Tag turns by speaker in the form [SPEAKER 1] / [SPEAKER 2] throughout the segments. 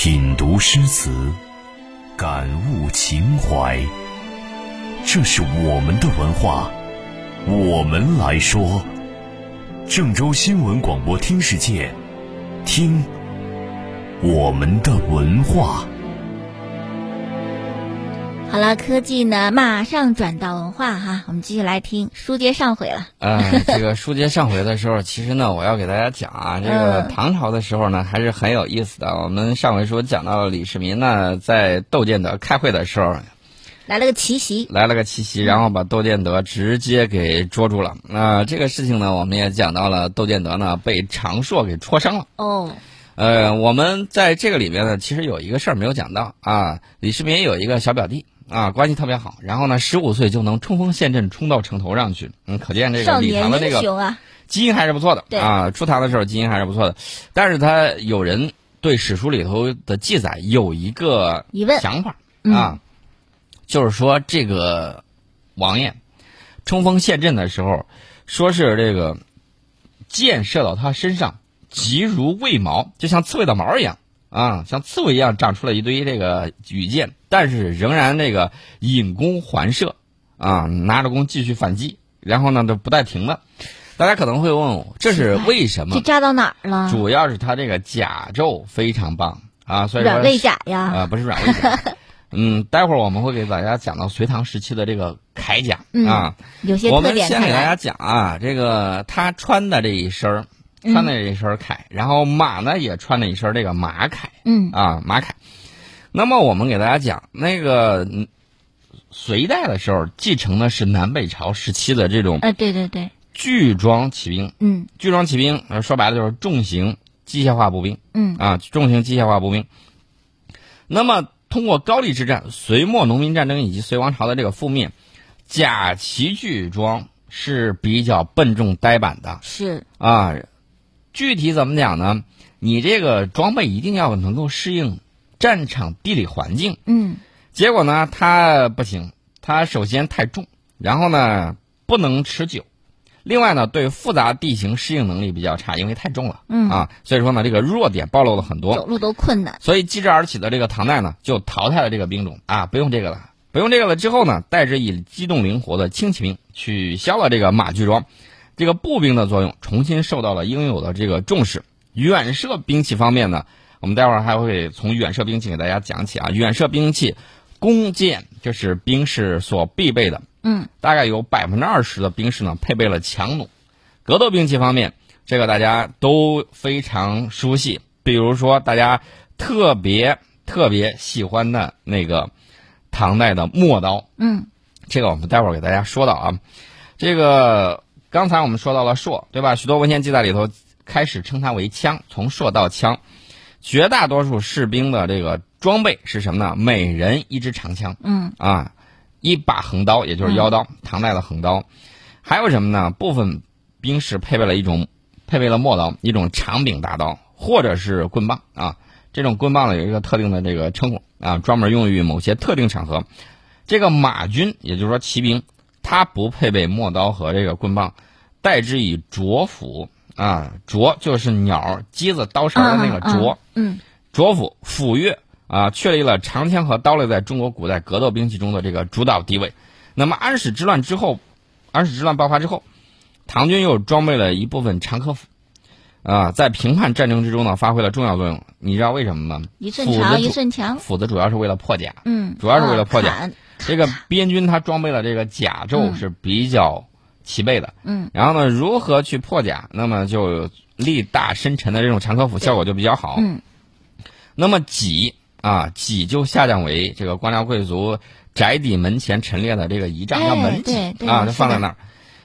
[SPEAKER 1] 品读诗词，感悟情怀。这是我们的文化，我们来说。郑州新闻广播听世界，听我们的文化。
[SPEAKER 2] 好了，科技呢，马上转到文化哈，我们继续来听书接上回了。
[SPEAKER 3] 嗯，这个书接上回的时候，其实呢，我要给大家讲啊，这个唐朝的时候呢，还是很有意思的。我们上回说讲到李世民呢，在窦建德开会的时候，
[SPEAKER 2] 来了个奇袭，
[SPEAKER 3] 来了个奇袭，然后把窦建德直接给捉住了。那这个事情呢，我们也讲到了，窦建德呢被长硕给戳伤了。
[SPEAKER 2] 哦，
[SPEAKER 3] 呃，我们在这个里面呢，其实有一个事儿没有讲到啊，李世民有一个小表弟。啊，关系特别好。然后呢，十五岁就能冲锋陷阵，冲到城头上去。嗯，可见这个李唐的这个基因还是不错的。
[SPEAKER 2] 对
[SPEAKER 3] 啊，出唐的时候基因还是不错的。但是他有人对史书里头的记载有一个
[SPEAKER 2] 疑问
[SPEAKER 3] 想法啊，就是说这个王爷冲锋陷阵的时候，说是这个箭射到他身上，急如喂毛，就像刺猬的毛一样。啊，像刺猬一样长出了一堆这个羽箭，但是仍然这个引弓还射，啊，拿着弓继续反击，然后呢都不带停的。大家可能会问我，这是为什么？
[SPEAKER 2] 这扎到哪儿了？
[SPEAKER 3] 主要是他这个甲胄非常棒啊，所以说
[SPEAKER 2] 软肋甲呀，
[SPEAKER 3] 啊不是软肋甲。嗯，待会儿我们会给大家讲到隋唐时期的这个铠甲啊，
[SPEAKER 2] 有些
[SPEAKER 3] 我们先给大家讲啊，这个他穿的这一身儿。穿的一身铠，然后马呢也穿了一身这个马铠，
[SPEAKER 2] 嗯。
[SPEAKER 3] 啊马铠。那么我们给大家讲，那个隋代的时候继承的是南北朝时期的这种，
[SPEAKER 2] 呃对对对，
[SPEAKER 3] 巨装骑兵，
[SPEAKER 2] 嗯，
[SPEAKER 3] 巨装骑兵，说白了就是重型机械化步兵，
[SPEAKER 2] 嗯。
[SPEAKER 3] 啊重型机械化步兵。那么通过高丽之战、隋末农民战争以及隋王朝的这个覆灭，甲骑巨装是比较笨重呆板的，
[SPEAKER 2] 是。
[SPEAKER 3] 啊。具体怎么讲呢？你这个装备一定要能够适应战场地理环境。
[SPEAKER 2] 嗯。
[SPEAKER 3] 结果呢，它不行。它首先太重，然后呢不能持久。另外呢，对复杂地形适应能力比较差，因为太重了。
[SPEAKER 2] 嗯。
[SPEAKER 3] 啊，所以说呢，这个弱点暴露了很多。
[SPEAKER 2] 走路都困难。
[SPEAKER 3] 所以继之而起的这个唐代呢，就淘汰了这个兵种啊，不用这个了，不用这个了。之后呢，代之以机动灵活的轻骑兵，取消了这个马具装。这个步兵的作用重新受到了应有的这个重视。远射兵器方面呢，我们待会儿还会从远射兵器给大家讲起啊。远射兵器，弓箭就是兵士所必备的。
[SPEAKER 2] 嗯，
[SPEAKER 3] 大概有百分之二十的兵士呢配备了强弩。格斗兵器方面，这个大家都非常熟悉，比如说大家特别特别喜欢的那个唐代的陌刀。
[SPEAKER 2] 嗯，
[SPEAKER 3] 这个我们待会儿给大家说到啊，这个。刚才我们说到了槊，对吧？许多文献记载里头开始称它为枪，从槊到枪。绝大多数士兵的这个装备是什么呢？每人一支长枪，
[SPEAKER 2] 嗯
[SPEAKER 3] 啊，一把横刀，也就是腰刀，唐代的横刀。还有什么呢？部分兵士配备了一种配备了陌刀，一种长柄大刀，或者是棍棒啊。这种棍棒呢有一个特定的这个称呼啊，专门用于某些特定场合。这个马军，也就是说骑兵。他不配备陌刀和这个棍棒，代之以斫斧啊，斫就是鸟、鸡子、刀勺的那个斫，
[SPEAKER 2] 嗯，
[SPEAKER 3] 斫斧斧钺啊，确立了长枪和刀类在中国古代格斗兵器中的这个主导地位。那么安史之乱之后，安史之乱爆发之后，唐军又装备了一部分长科斧，啊，在平叛战争之中呢，发挥了重要作用。你知道为什么吗？
[SPEAKER 2] 一寸长一寸强，
[SPEAKER 3] 斧子主要是为了破甲，
[SPEAKER 2] 嗯，
[SPEAKER 3] 主要是为了破甲。这个边军他装备了这个甲胄是比较齐备的，
[SPEAKER 2] 嗯，
[SPEAKER 3] 然后呢，如何去破甲？那么就力大深沉的这种长科斧效果就比较好，
[SPEAKER 2] 嗯。
[SPEAKER 3] 那么戟啊，戟就下降为这个官僚贵族宅邸门前陈列的这个仪仗，叫门戟啊，就放在那儿。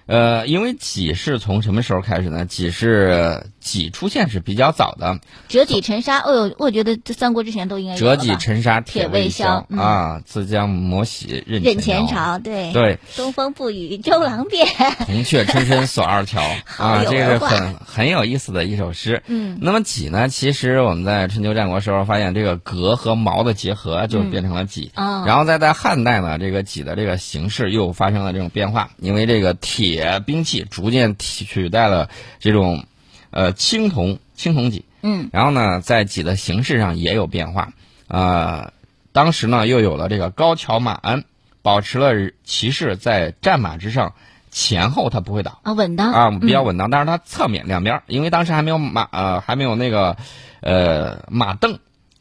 [SPEAKER 3] 呃，因为戟是从什么时候开始呢？戟是戟出现是比较早的。
[SPEAKER 2] 折戟沉沙，哦呦，我觉得这三国之前都应该有
[SPEAKER 3] 折戟沉沙，铁
[SPEAKER 2] 未
[SPEAKER 3] 销啊，自将磨洗任
[SPEAKER 2] 任
[SPEAKER 3] 前
[SPEAKER 2] 朝。对
[SPEAKER 3] 对，
[SPEAKER 2] 东风不与周郎便，
[SPEAKER 3] 铜雀春深锁二乔 啊，这个很很有意思的一首诗。
[SPEAKER 2] 嗯，
[SPEAKER 3] 那么戟呢？其实我们在春秋战国时候发现，这个革和矛的结合就变成了戟。
[SPEAKER 2] 哦，
[SPEAKER 3] 然后再在汉代呢，这个戟的这个形式又发生了这种变化，因为这个铁。铁兵器逐渐取代了这种，呃，青铜青铜戟。
[SPEAKER 2] 嗯，
[SPEAKER 3] 然后呢，在戟的形式上也有变化。呃，当时呢又有了这个高桥马鞍，保持了骑士在战马之上前后它不会倒
[SPEAKER 2] 啊，稳当
[SPEAKER 3] 啊，比较稳当。但是它侧面两边，因为当时还没有马呃还没有那个呃马镫，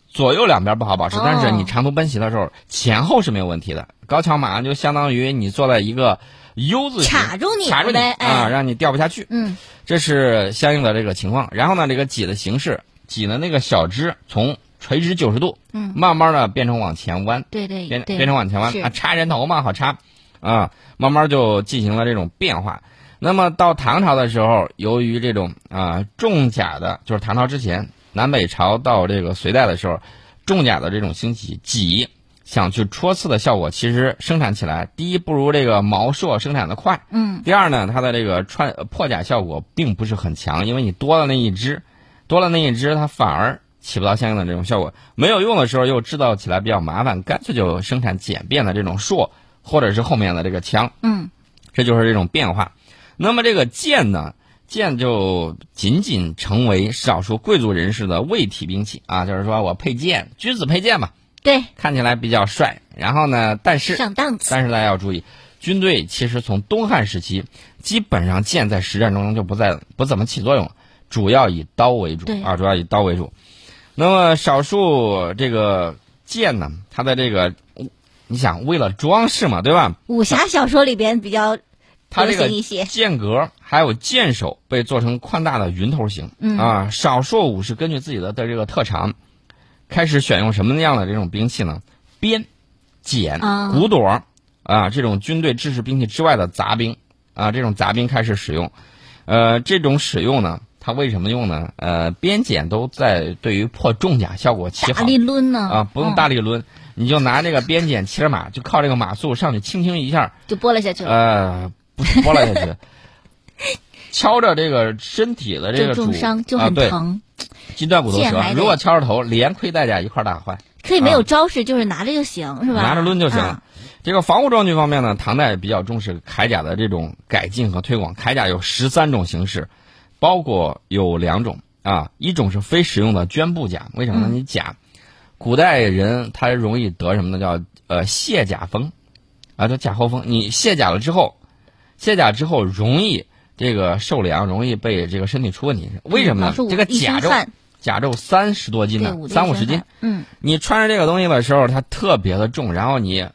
[SPEAKER 3] 左右两边不好保持。
[SPEAKER 2] 哦
[SPEAKER 3] 但是你长途奔袭的时候，前后是没有问题的。高桥马鞍就相当于你坐在一个 U 字形
[SPEAKER 2] 卡住你
[SPEAKER 3] 卡住你，啊，
[SPEAKER 2] 哎，
[SPEAKER 3] 让你掉不下去。
[SPEAKER 2] 嗯
[SPEAKER 3] 这是相应的这个情况。然后呢，这个戟的形式，戟的那个小枝从垂直九十度，
[SPEAKER 2] 嗯，
[SPEAKER 3] 慢慢的变成往前弯，
[SPEAKER 2] 对对
[SPEAKER 3] 变，变成往前弯啊，插人头嘛，好插，啊，慢慢就进行了这种变化。那么到唐朝的时候，由于这种啊重甲的，就是唐朝之前，南北朝到这个隋代的时候，重甲的这种兴起，戟想去戳刺的效果，其实生产起来，第一不如这个毛槊生产的快，
[SPEAKER 2] 嗯
[SPEAKER 3] 第二呢，它的这个穿呃破甲效果并不是很强，因为你多了那一只，多了那一只，它反而起不到相应的这种效果。没有用的时候又制造起来比较麻烦，干脆就生产简便的这种槊，或者是后面的这个枪，
[SPEAKER 2] 嗯
[SPEAKER 3] 这就是这种变化。那么这个剑呢，剑就仅仅成为少数贵族人士的卫体兵器啊，就是说我配剑，君子配剑嘛，
[SPEAKER 2] 对，
[SPEAKER 3] 看起来比较帅。然后呢，但是
[SPEAKER 2] 上档次，
[SPEAKER 3] 但是大家要注意，军队其实从东汉时期，基本上剑在实战中就不再不怎么起作用，主要以刀为主
[SPEAKER 2] 对
[SPEAKER 3] 啊，主要以刀为主。那么少数这个剑呢，它的这个，你想为了装饰嘛，对吧？
[SPEAKER 2] 武侠小说里边比较流
[SPEAKER 3] 它这
[SPEAKER 2] 一些，
[SPEAKER 3] 剑格还有剑手被做成宽大的云头形，
[SPEAKER 2] 嗯
[SPEAKER 3] 啊，少数武士根据自己的的这个特长，开始选用什么样的这种兵器呢？鞭、锏、
[SPEAKER 2] 啊。
[SPEAKER 3] 骨朵啊，这种军队制式兵器之外的杂兵啊，这种杂兵开始使用。呃，这种使用呢，它为什么用呢？呃，鞭锏都在对于破重甲效果极好。
[SPEAKER 2] 大力抡呢？
[SPEAKER 3] 啊，不用
[SPEAKER 2] 嗯。
[SPEAKER 3] 大力抡，你就拿这个鞭锏骑着马，就靠这个马速上去轻轻一下，
[SPEAKER 2] 就拨了下去了，
[SPEAKER 3] 呃，不是拨了下去，敲着这个身体的这个主
[SPEAKER 2] 重伤就
[SPEAKER 3] 啊，对，
[SPEAKER 2] 很疼，
[SPEAKER 3] 筋断骨头如果敲着头，连盔带甲一块儿打坏，
[SPEAKER 2] 可以没有招式，就是拿着就行，是吧？
[SPEAKER 3] 拿着抡就行
[SPEAKER 2] 啊
[SPEAKER 3] 了。这个防护装具方面呢，唐代比较重视铠甲的这种改进和推广。铠甲有十三种形式，包括有两种啊，一种是非实用的绢布甲，为什么呢？
[SPEAKER 2] 嗯
[SPEAKER 3] 你甲，古代人他容易得什么呢？叫呃卸甲风，啊叫甲后风。你卸甲了之后，卸甲之后容易这个受凉，容易被这个身体出问题。为什么呢？这个甲胄甲胄三十多斤呢，三五十斤。，
[SPEAKER 2] 嗯，
[SPEAKER 3] 你穿着这个东西的时候，它特别的重，然后你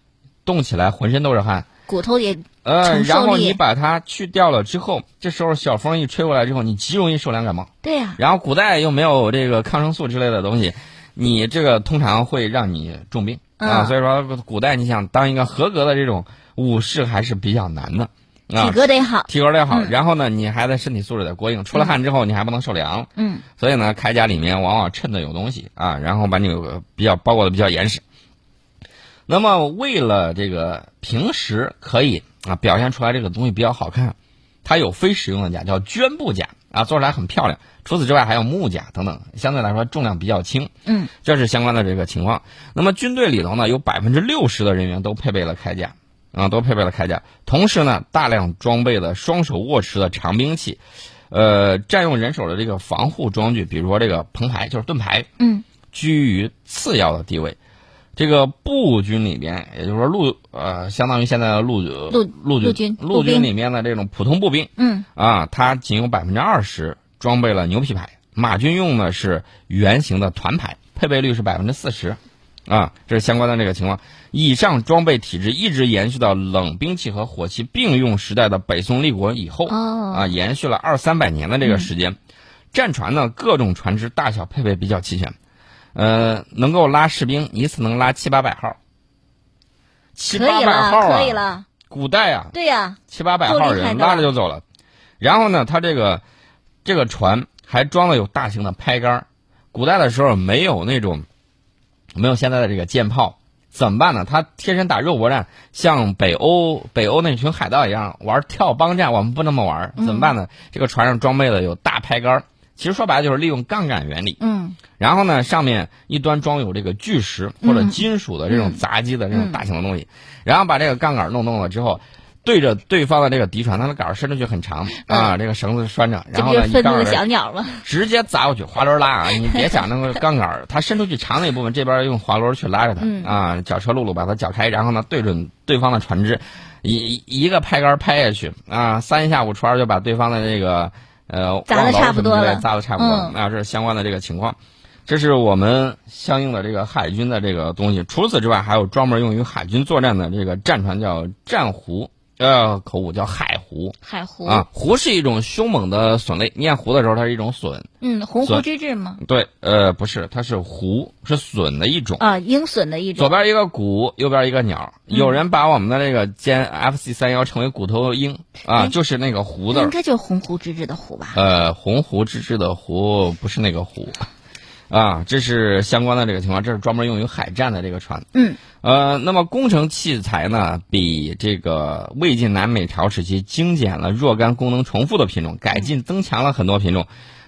[SPEAKER 3] 动起来浑身都是汗，
[SPEAKER 2] 骨头也
[SPEAKER 3] 呃，然后你把它去掉了之后，这时候小风一吹过来之后，你极容易受凉感冒。
[SPEAKER 2] 对呀，
[SPEAKER 3] 然后古代又没有这个抗生素之类的东西，你这个通常会让你重病啊。
[SPEAKER 2] 嗯
[SPEAKER 3] 所以说，古代你想当一个合格的这种武士还是比较难的啊
[SPEAKER 2] 体。格得好，
[SPEAKER 3] 体格得好，
[SPEAKER 2] 嗯
[SPEAKER 3] 然后呢，你还得身体素质得过硬，出了汗之后你还不能受凉，
[SPEAKER 2] 嗯
[SPEAKER 3] 所以呢，铠甲里面往往衬的有东西啊，然后把你呃比较包裹的比较严实。那么为了这个平时可以啊表现出来这个东西比较好看，它有非实用的甲叫绢布甲啊，做出来很漂亮。除此之外还有木甲等等，相对来说重量比较轻。
[SPEAKER 2] 嗯，
[SPEAKER 3] 这是相关的这个情况。那么军队里头呢，有百分之六十的人员都配备了铠甲啊，都配备了铠甲。同时呢，大量装备了双手握持的长兵器，呃，占用人手的这个防护装具，比如说这个棚牌，就是盾牌，
[SPEAKER 2] 嗯，
[SPEAKER 3] 居于次要的地位。这个步军里边，也就是说陆呃，相当于现在的陆
[SPEAKER 2] 陆
[SPEAKER 3] 陆
[SPEAKER 2] 陆军
[SPEAKER 3] 陆军里面的这种普通步兵
[SPEAKER 2] 嗯
[SPEAKER 3] 啊，它仅有百分之二十装备了牛皮牌。马军用的是圆形的团牌，配备率是百分之四十，啊，这是相关的这个情况。以上装备体制一直延续到冷兵器和火器并用时代的北宋立国以后，
[SPEAKER 2] 哦
[SPEAKER 3] 啊，延续了二三百年的这个时间。战船呢，各种船只大小配备比较齐全，呃，能够拉士兵一次能拉七八百号，七八百号啊，
[SPEAKER 2] 可以了，
[SPEAKER 3] 古代啊，
[SPEAKER 2] 对呀，
[SPEAKER 3] 七八百号人拉着就走了。然后呢，它这个这个船还装了有大型的拍杆儿。古代的时候没有那种没有现在的这个舰炮，怎么办呢？他贴身打肉搏战，像北欧北欧那群海盗一样玩跳帮战，我们不那么玩，怎么办呢？这个船上装备了有大拍杆儿，其实说白了就是利用杠杆原理。
[SPEAKER 2] 嗯
[SPEAKER 3] 然后呢，上面一端装有这个巨石或者金属的这种杂基的这种大型的东西，然后把这个杠杆弄动了之后，对着对方的这个敌船，它的杆儿伸出去很长啊，这个绳子拴着，然后呢，
[SPEAKER 2] 愤怒的
[SPEAKER 3] 一杠儿
[SPEAKER 2] 小鸟吗？
[SPEAKER 3] 直接砸过去，滑轮拉啊！你别想那个杠杆儿，它伸出去长那部分，这边用滑轮去拉着它、
[SPEAKER 2] 嗯
[SPEAKER 3] 啊，绞车辘辘把它绞开，然后呢对准对方的船只，一一一个拍杆拍下去啊，三下五除二就把对方的这个呃
[SPEAKER 2] 砸得
[SPEAKER 3] 望楼
[SPEAKER 2] 差不多了
[SPEAKER 3] 什么之类砸的差不多啊，这是相关的这个情况。这是我们相应的这个海军的这个东西。除此之外，还有专门用于海军作战的这个战船，叫战狐，呃，口误叫海狐
[SPEAKER 2] 海狐，
[SPEAKER 3] 啊。狐是一种凶猛的隼类，念狐的时候它是一种隼。
[SPEAKER 2] 嗯，鸿鹄之志吗？
[SPEAKER 3] 对，呃，不是，它是狐，是隼的一种。
[SPEAKER 2] 啊，鹰隼的一种。
[SPEAKER 3] 左边一个鼓，右边一个鸟。有人把我们的那个歼 FC 三幺称为骨头鹰啊，
[SPEAKER 2] 哎
[SPEAKER 3] 就是那个狐的。
[SPEAKER 2] 应该就是鸿鹄之志的鹄吧？
[SPEAKER 3] 呃，鸿鹄之志的鹄不是那个鹄，啊，这是相关的这个情况，这是专门用于海战的这个船。
[SPEAKER 2] 嗯，
[SPEAKER 3] 呃，那么工程器材呢，比这个魏晋南北朝时期精简了若干功能重复的品种，改进增强了很多品种。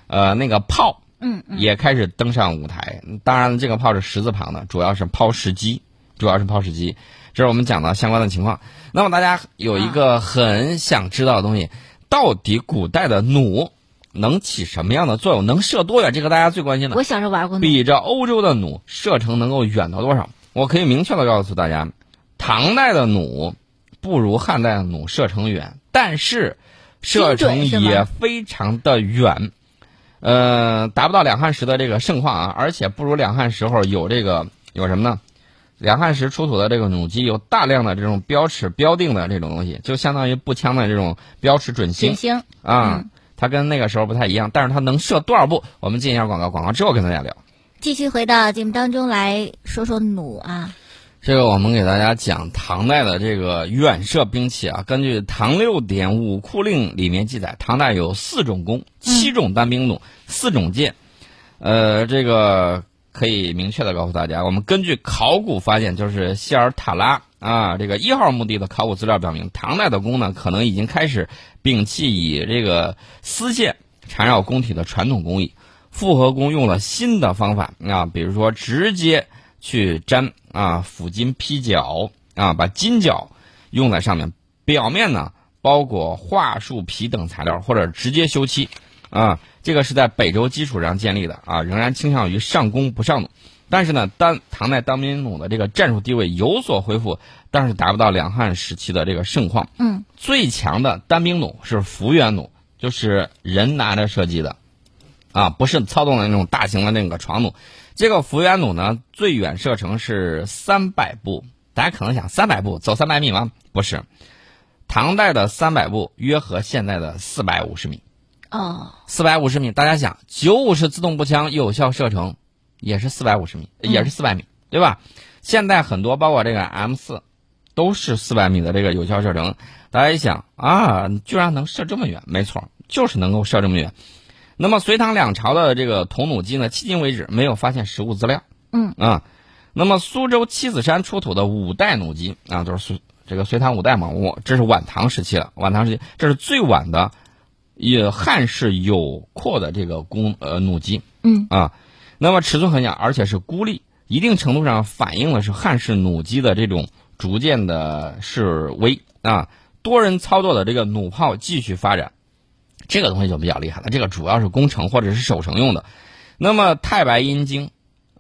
[SPEAKER 3] 呃，那个炮
[SPEAKER 2] 嗯嗯，
[SPEAKER 3] 也开始登上舞台。当然，这个炮是十字旁的，主要是抛石机，主要是抛石机。这是我们讲的相关的情况。那么大家有一个很想知道的东西，到底古代的弩能起什么样的作用？能射多远？这个大家最关心的。
[SPEAKER 2] 我小时候玩过。
[SPEAKER 3] 比着欧洲的弩射程能够远到多少？我可以明确的告诉大家，唐代的弩不如汉代的弩射程远，但是射程也非常的远，呃，达不到两汉时的这个盛况啊，而且不如两汉时候有这个有什么呢？两汉时出土的这个弩机有大量的这种标尺标定的这种东西，就相当于步枪的这种标尺准星
[SPEAKER 2] 准星，
[SPEAKER 3] 啊，它跟那个时候不太一样，但是它能射多少步？我们进一下广告，广告之后跟大家聊。
[SPEAKER 2] 继续回到节目当中来说说弩啊。
[SPEAKER 3] 这个我们给大家讲唐代的这个远射兵器啊。根据《唐六典武库令》里面记载，唐代有四种弓、七种单兵弩、四种箭。呃，这个可以明确的告诉大家，我们根据考古发现，就是希尔塔拉啊这个一号墓地的考古资料表明，唐代的弓呢可能已经开始摒弃以这个丝线缠绕弓体的传统工艺，复合弓用了新的方法啊，比如说直接去粘啊斧金劈角啊，把金角用在上面，表面呢包裹桦树皮等材料，或者直接修漆啊。这个是在北周基础上建立的啊，仍然倾向于上弓不上弩。但是呢，当唐代单兵弩的这个战术地位有所恢复，但是达不到两汉时期的这个盛况。
[SPEAKER 2] 嗯，
[SPEAKER 3] 最强的单兵弩是幅员弩，就是人拿着射击的，啊，不是操纵的那种大型的那个床弩。这个幅员弩呢，最远射程是三百步。大家可能想，三百步走三百米吗？不是，唐代的三百步约合现在的四百五十米。
[SPEAKER 2] 哦，
[SPEAKER 3] 四百五十米，大家想，九五式自动步枪有效射程也是四百五十米，也是四百米，对吧？现在很多包括这个 M 四，都是四百米的这个有效射程。大家一想啊，居然能射这么远？没错，就是能够射这么远。那么隋唐两朝的这个铜弩机呢，迄今为止没有发现实物资料。
[SPEAKER 2] 嗯
[SPEAKER 3] 啊，那么苏州七子山出土的五代弩机啊，就是隋这个隋唐五代嘛，我这是晚唐时期了，晚唐时期这是最晚的。也汉式有扩的这个弓呃弩机
[SPEAKER 2] 嗯
[SPEAKER 3] 啊，那么尺寸很小，而且是孤立，一定程度上反映了是汉式弩机的这种逐渐的式微啊，多人操作的这个弩炮继续发展，这个东西就比较厉害了，这个主要是攻城或者是守城用的。那么《太白阴经》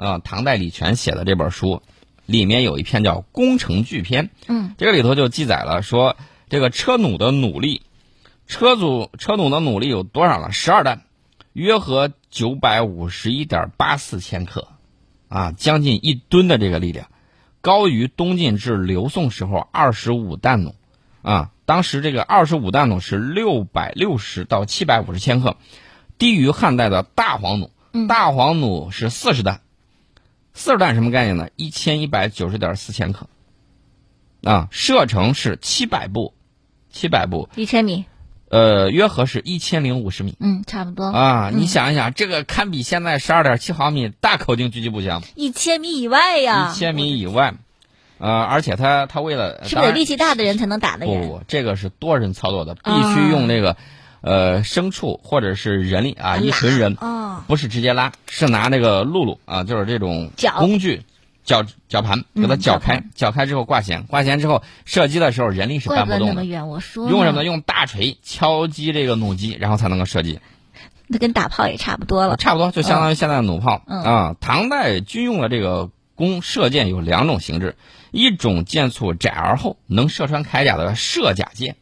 [SPEAKER 3] 啊，唐代李全写的这本书里面有一篇叫《攻城巨篇》，
[SPEAKER 2] 嗯，
[SPEAKER 3] 这个里头就记载了说这个车弩的弩力。车组车弩的弩力有多少了？十二弹，约合九百五十一点八四千克，啊，将近一吨的这个力量，高于东晋至刘宋时候二十五弹弩，啊，当时这个二十五弹弩是六百六十到七百五十千克，低于汉代的大黄弩，大黄弩是四十弹，四十弹什么概念呢？一千一百九十点四千克，啊，射程是七百步，七百步。
[SPEAKER 2] 一千米，
[SPEAKER 3] 呃，约合是一千零五十米。
[SPEAKER 2] 嗯，差不多。
[SPEAKER 3] 啊！你想一想，这个堪比现在十二点七毫米大口径狙击步枪，
[SPEAKER 2] 一千米以外呀，
[SPEAKER 3] 一千米以外，呃，而且他他为了
[SPEAKER 2] 是不是有力气大的人才能打得远？
[SPEAKER 3] 不不，这个是多人操作的，必
[SPEAKER 2] 啊
[SPEAKER 3] 须用那个呃牲畜或者是人力啊，一群人，
[SPEAKER 2] 哦，
[SPEAKER 3] 不是直接拉，是拿那个辘轳啊，就是这种工具，绞绞盘，给它
[SPEAKER 2] 嗯
[SPEAKER 3] 绞开
[SPEAKER 2] 绞
[SPEAKER 3] 开之后挂弦，挂弦之后射击的时候人力是搬不动的，
[SPEAKER 2] 那么远。我说
[SPEAKER 3] 用什么呢？用大锤敲击这个弩机，然后才能够射击。
[SPEAKER 2] 那跟打炮也差不多了。
[SPEAKER 3] 差不多就相当于现在的弩炮、
[SPEAKER 2] 嗯
[SPEAKER 3] 啊。唐代军用的这个弓射箭有两种形制，一种箭簇窄而厚，能射穿铠甲的射甲箭；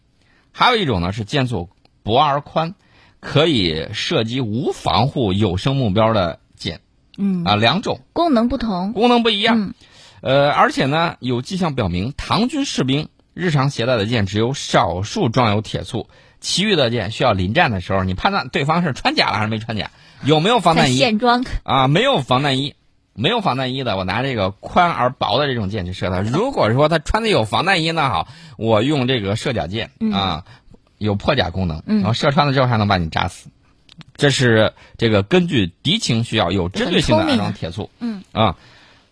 [SPEAKER 3] 还有一种呢是箭簇薄而宽，可以射击无防护有生目标的箭
[SPEAKER 2] 嗯，
[SPEAKER 3] 啊。两种
[SPEAKER 2] 功能不同。
[SPEAKER 3] 功能不一样。
[SPEAKER 2] 嗯
[SPEAKER 3] 呃，而且呢，有迹象表明，唐军士兵日常携带的箭只有少数装有铁簇，其余的箭需要临战的时候，你判断对方是穿甲了还是没穿甲，有没有防弹衣
[SPEAKER 2] 现装，
[SPEAKER 3] 啊？没有防弹衣，没有防弹衣的，我拿这个宽而薄的这种箭去射他。如果说他穿的有防弹衣，那好，我用这个射甲箭
[SPEAKER 2] 嗯
[SPEAKER 3] 啊，有破甲功能，
[SPEAKER 2] 嗯
[SPEAKER 3] 然后射穿了之后还能把你扎死。这是这个根据敌情需要有针对性的安装铁簇。
[SPEAKER 2] 嗯。
[SPEAKER 3] 啊，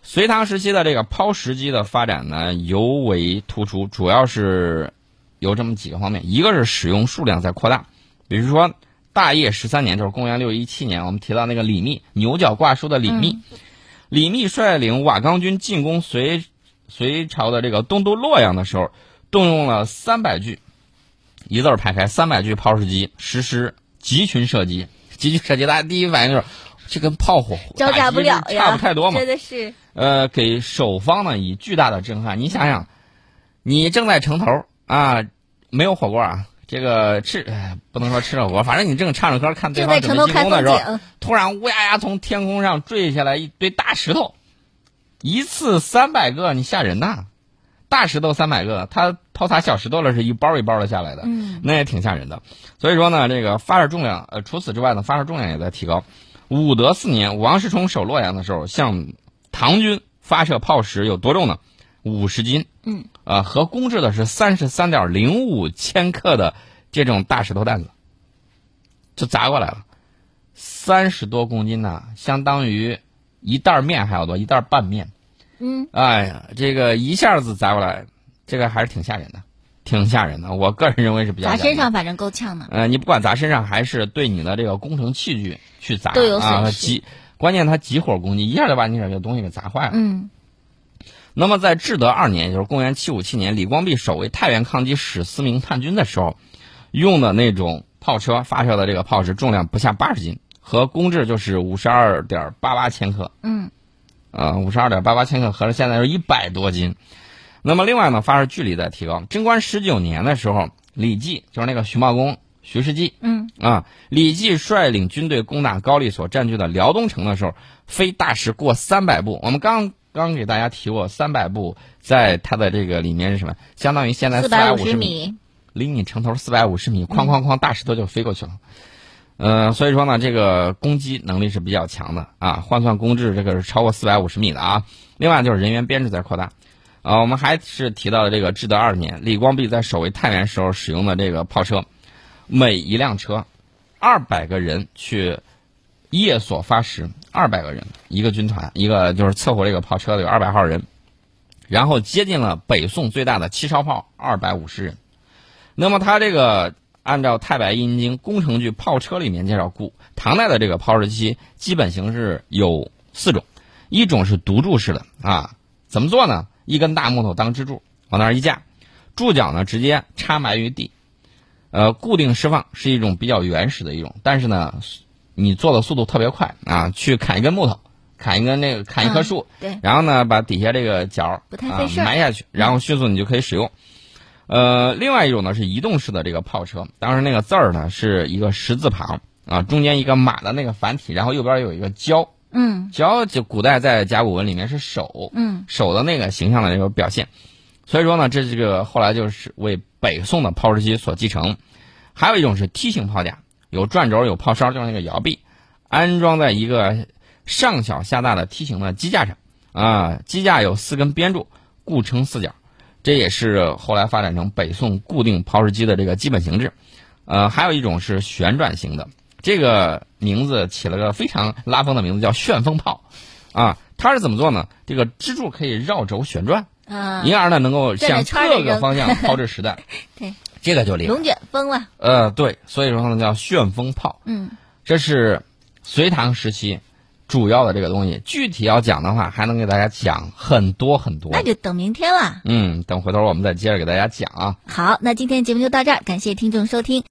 [SPEAKER 3] 隋唐时期的这个抛石机的发展呢，尤为突出，主要是有这么几个方面，一个是使用数量在扩大，比如说大业十三年，就是公元六一七年，我们提到那个李密牛角挂书的李密，李密率领瓦岗军进攻隋隋朝的这个东都洛阳的时候，动用了三百具，一字儿排开三百具抛石机，实施集群射击。集群射击，大家第一反应就是这跟炮火
[SPEAKER 2] 招架不了呀，
[SPEAKER 3] 差不太多嘛
[SPEAKER 2] 真。的是。
[SPEAKER 3] 呃，给守方呢以巨大的震撼。你想想，你正在城头啊，没有火锅啊，这个吃、哎不能说吃着火锅，反正你正唱着歌看对方准备进攻的时候，突然乌压压从天空上坠下来一堆大石头，一次三百个，你吓人呐！大石头三百个，他抛洒小石头了是一包一包的下来的，
[SPEAKER 2] 嗯，
[SPEAKER 3] 那也挺吓人的。所以说呢，这个发射重量，呃，除此之外呢，发射重量也在提高。武德四年，王世充守洛阳的时候，向唐军发射炮石有多重呢？五十斤。
[SPEAKER 2] 嗯，
[SPEAKER 3] 呃，和公制的是三十三点零五千克的这种大石头弹子，就砸过来了，三十多公斤呐，相当于一袋面还要多，一袋拌面。
[SPEAKER 2] 嗯，
[SPEAKER 3] 哎呀，这个一下子砸过来，这个还是挺吓人的，挺吓人的。我个人认为是比较
[SPEAKER 2] 砸
[SPEAKER 3] 吓人的
[SPEAKER 2] 身上反正够呛的。
[SPEAKER 3] 呃，你不管砸身上，还是对你的这个工程器具去砸
[SPEAKER 2] 都有损
[SPEAKER 3] 啊，
[SPEAKER 2] 失
[SPEAKER 3] 急，关键它急火攻击，一下就把你这个东西给砸坏了。
[SPEAKER 2] 嗯
[SPEAKER 3] 那么在至德二年，也就是公元七五七年，李光弼守卫太原抗击史思明叛军的时候，用的那种炮车发射的这个炮石重量不下八十斤，和公制就是五十二点八八千克，
[SPEAKER 2] 嗯
[SPEAKER 3] 呃，五十二点八八千克，合着现在是一百多斤。那么另外呢，发射距离在提高。贞观十九年的时候，李绩就是那个徐茂公徐世绩，
[SPEAKER 2] 嗯
[SPEAKER 3] 啊，李绩率领军队攻打高丽所占据的辽东城的时候，飞大石过三百步。我们刚刚给大家提过，三百步在它的这个里面是什么？相当于现在
[SPEAKER 2] 四
[SPEAKER 3] 百
[SPEAKER 2] 百五十
[SPEAKER 3] 米，
[SPEAKER 2] 米，
[SPEAKER 3] 离你城头四百五十米，哐哐哐，大石头就飞过去了。呃，所以说呢，这个攻击能力是比较强的啊，换算攻制这个是超过四百五十米的啊。另外就是人员编制在扩大，啊，我们还是提到了这个至德二年，李光弼在守卫太原时候使用的这个炮车，每一辆车二百个人去夜所发石，二百个人一个军团，一个就是测绘这个炮车的有二百号人，然后接近了北宋最大的七烧炮二百五十人。那么他这个按照《太白阴经》工程剧炮车里面介绍，古唐代的这个炮石机基本形式有四种，一种是独柱式的啊，怎么做呢？一根大木头当支柱往那儿一架，柱脚呢直接插埋于地，呃，固定释放是一种比较原始的一种，但是呢，你做的速度特别快啊，去砍一根木头，砍一根那个砍一棵树，
[SPEAKER 2] 对，
[SPEAKER 3] 然后呢，把底下这个角啊埋下去，然后迅速你就可以使用。呃，另外一种呢是移动式的这个炮车，当时那个字儿呢是一个十字旁啊，中间一个马的那个繁体，然后右边有一个交，
[SPEAKER 2] 嗯
[SPEAKER 3] 交就古代在甲骨文里面是手，
[SPEAKER 2] 嗯
[SPEAKER 3] 手的那个形象的这个表现。所以说呢，这这个后来就是为北宋的炮石机所继承。还有一种是梯形炮架，有转轴有炮梢，就是那个摇臂，安装在一个上小下大的梯形的机架上啊，机架有四根边柱，固撑四角。这也是后来发展成北宋固定抛石机的这个基本形制。呃，还有一种是旋转型的，这个名字起了个非常拉风的名字，叫旋风炮。啊，它是怎么做呢？这个支柱可以绕轴旋转，
[SPEAKER 2] 啊，
[SPEAKER 3] 因而呢能够向各个方向抛掷实弹。
[SPEAKER 2] 对，
[SPEAKER 3] 这个就厉害。
[SPEAKER 2] 龙卷风了，
[SPEAKER 3] 呃，对，所以说呢叫旋风炮。
[SPEAKER 2] 嗯
[SPEAKER 3] 这是隋唐时期主要的这个东西。具体要讲的话，还能给大家讲很多很多。
[SPEAKER 2] 那就等明天了。
[SPEAKER 3] 嗯，等回头我们再接着给大家讲啊。
[SPEAKER 2] 好，那今天节目就到这儿，感谢听众收听。